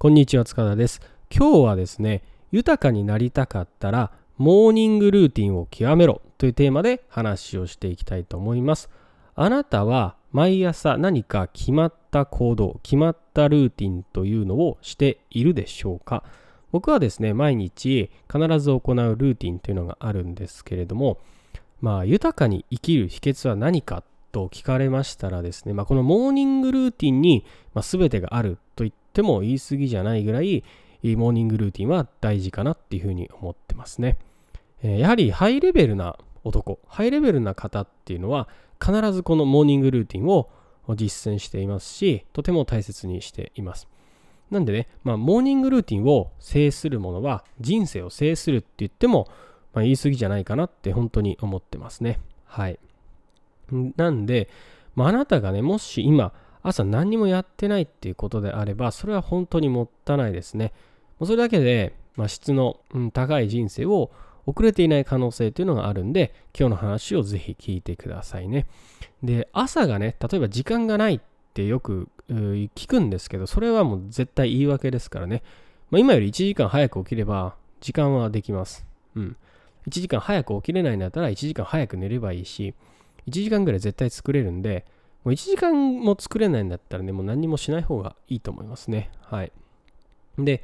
こんにちは塚田です。今日はですね豊かになりたかったらモーニングルーティンを極めろというテーマで話をしていきたいと思います。あなたは毎朝何か決まった行動決まったルーティンというのをしているでしょうか？僕はですね毎日必ず行うルーティンというのがあるんですけれどもまあ豊かに生きる秘訣は何かと聞かれましたらですね、まあ、このモーニングルーティンに、まあ、全てがあると言っても言い過ぎじゃないぐらいモーニングルーティンは大事かなっていうふうに思ってますね。やはりハイレベルな男、ハイレベルな方っていうのは必ずこのモーニングルーティンを実践していますし、とても大切にしています。なんでね、まあ、モーニングルーティンを制するものは人生を制するって言っても、まあ、言い過ぎじゃないかなって本当に思ってますね。はい。なんで、ま、あなたがね、もし今、朝何にもやってないっていうことであれば、それは本当にもったいないですね。もうそれだけで、まあ、質の、うん、高い人生を遅れていない可能性というのがあるんで、今日の話をぜひ聞いてくださいね。で、朝がね、例えば時間がないってよく聞くんですけど、それはもう絶対言い訳ですからね。まあ、今より1時間早く起きれば、時間はできます。うん。1時間早く起きれないんだったら1時間早く寝ればいいし、1時間ぐらい絶対作れるんで、もう1時間も作れないんだったらね、もう何もしない方がいいと思いますね。はい。で、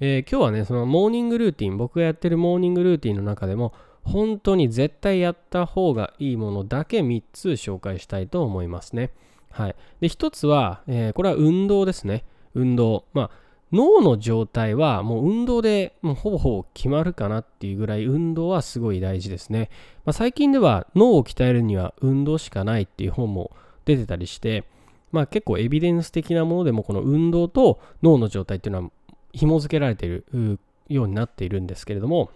えー、今日はね、そのモーニングルーティン、僕がやってるモーニングルーティンの中でも、本当に絶対やった方がいいものだけ3つ紹介したいと思いますね。はい。で、1つは、えー、これは運動ですね。運動。まあ、脳の状態はもう運動でもうほぼほぼ決まるかなっていうぐらい運動はすごい大事ですね。まあ、最近では脳を鍛えるには運動しかないっていう本も出てたりして、まあ、結構エビデンス的なものでもこの運動と脳の状態っていうのは紐付けられているようになっているんですけれども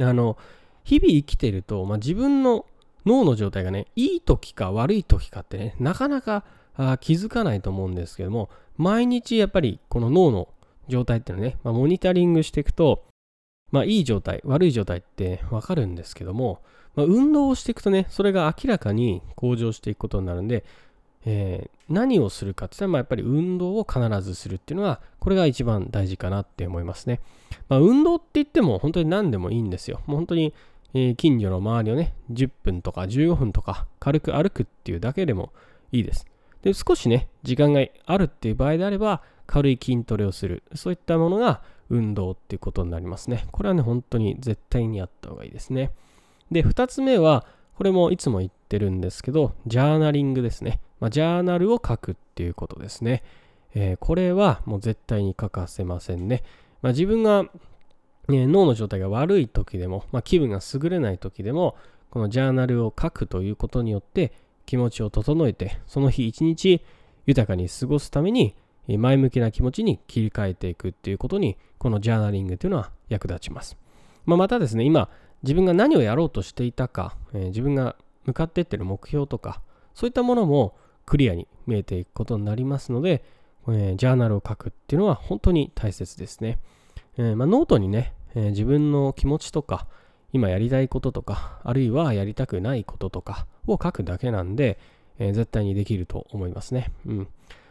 あの日々生きてると、まあ、自分の脳の状態がねいい時か悪い時かってねなかなかあ気づかないと思うんですけども毎日やっぱりこの脳の状態っていうのね、まあ、モニタリングしていくと、まあ、いい状態、悪い状態ってわかるんですけども、まあ、運動をしていくとね、それが明らかに向上していくことになるんで、えー、何をするかって言ったら、やっぱり運動を必ずするっていうのは、これが一番大事かなって思いますね。まあ、運動って言っても本当に何でもいいんですよ。もう本当に、えー、近所の周りをね、10分とか15分とか軽く歩くっていうだけでもいいです。で、少しね、時間があるっていう場合であれば、軽い筋トレをする。そういったものが運動っていうことになりますね。これはね、本当に絶対にやった方がいいですね。で、2つ目は、これもいつも言ってるんですけど、ジャーナリングですね。まあ、ジャーナルを書くっていうことですね。えー、これはもう絶対に欠かせませんね。まあ、自分が、ね、脳の状態が悪い時でも、まあ、気分が優れない時でも、このジャーナルを書くということによって、気持ちを整えて、その日一日豊かに過ごすために、前向きな気持ちに切り替えていくっていうことに、このジャーナリングというのは役立ちます。まあ、またですね、今、自分が何をやろうとしていたか、えー、自分が向かっていってる目標とか、そういったものもクリアに見えていくことになりますので、えー、ジャーナルを書くっていうのは本当に大切ですね。えー、まあ、ノートにね、え自分の気持ちとか、今やりたいこととか、あるいはやりたくないこととかを書くだけなんで、え、絶対にできると思いますね。うん。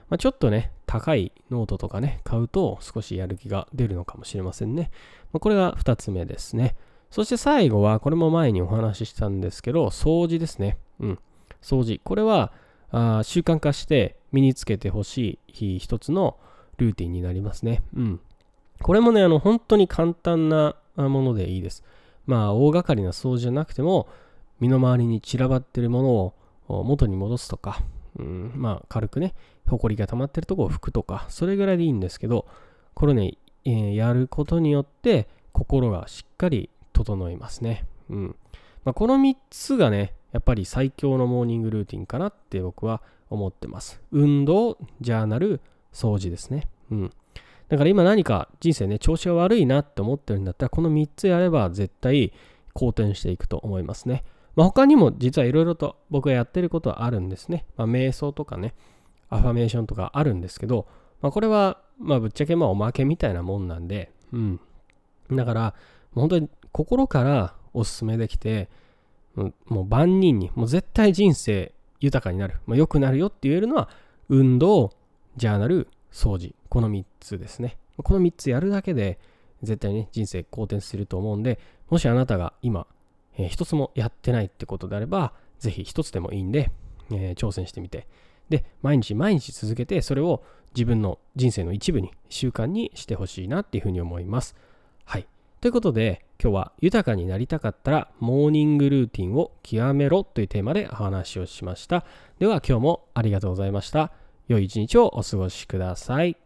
まあ、ちょっとね、高いノートとかね、買うと少しやる気が出るのかもしれませんね。まあ、これが2つ目ですね。そして最後は、これも前にお話ししたんですけど、掃除ですね。うん。掃除。これは、あ習慣化して身につけてほしい一つのルーティンになりますね。うん。これもね、あの、本当に簡単なものでいいです。まあ大掛かりな掃除じゃなくても身の回りに散らばってるものを元に戻すとか、うん、まあ軽くね埃が溜まってるとこを拭くとかそれぐらいでいいんですけどこれね、えー、やることによって心がしっかり整いますね、うんまあ、この3つがねやっぱり最強のモーニングルーティンかなって僕は思ってます運動ジャーナル掃除ですねうんだから今何か人生ね、調子が悪いなって思ってるんだったら、この3つやれば絶対好転していくと思いますね。まあ、他にも実はいろいろと僕がやってることはあるんですね。まあ、瞑想とかね、アファメーションとかあるんですけど、まあ、これは、まあ、ぶっちゃけまあおまけみたいなもんなんで、うん。だから、本当に心からおすすめできて、もう万人に、もう絶対人生豊かになる、まあ、良くなるよって言えるのは、運動、ジャーナル、掃除。この3つですね。この3つやるだけで、絶対、ね、人生好転すると思うんで、もしあなたが今、えー、一つもやってないってことであれば、ぜひ一つでもいいんで、えー、挑戦してみて。で、毎日毎日続けて、それを自分の人生の一部に、習慣にしてほしいなっていうふうに思います。はい。ということで、今日は豊かになりたかったら、モーニングルーティンを極めろというテーマでお話をしました。では今日もありがとうございました。良い一日をお過ごしください。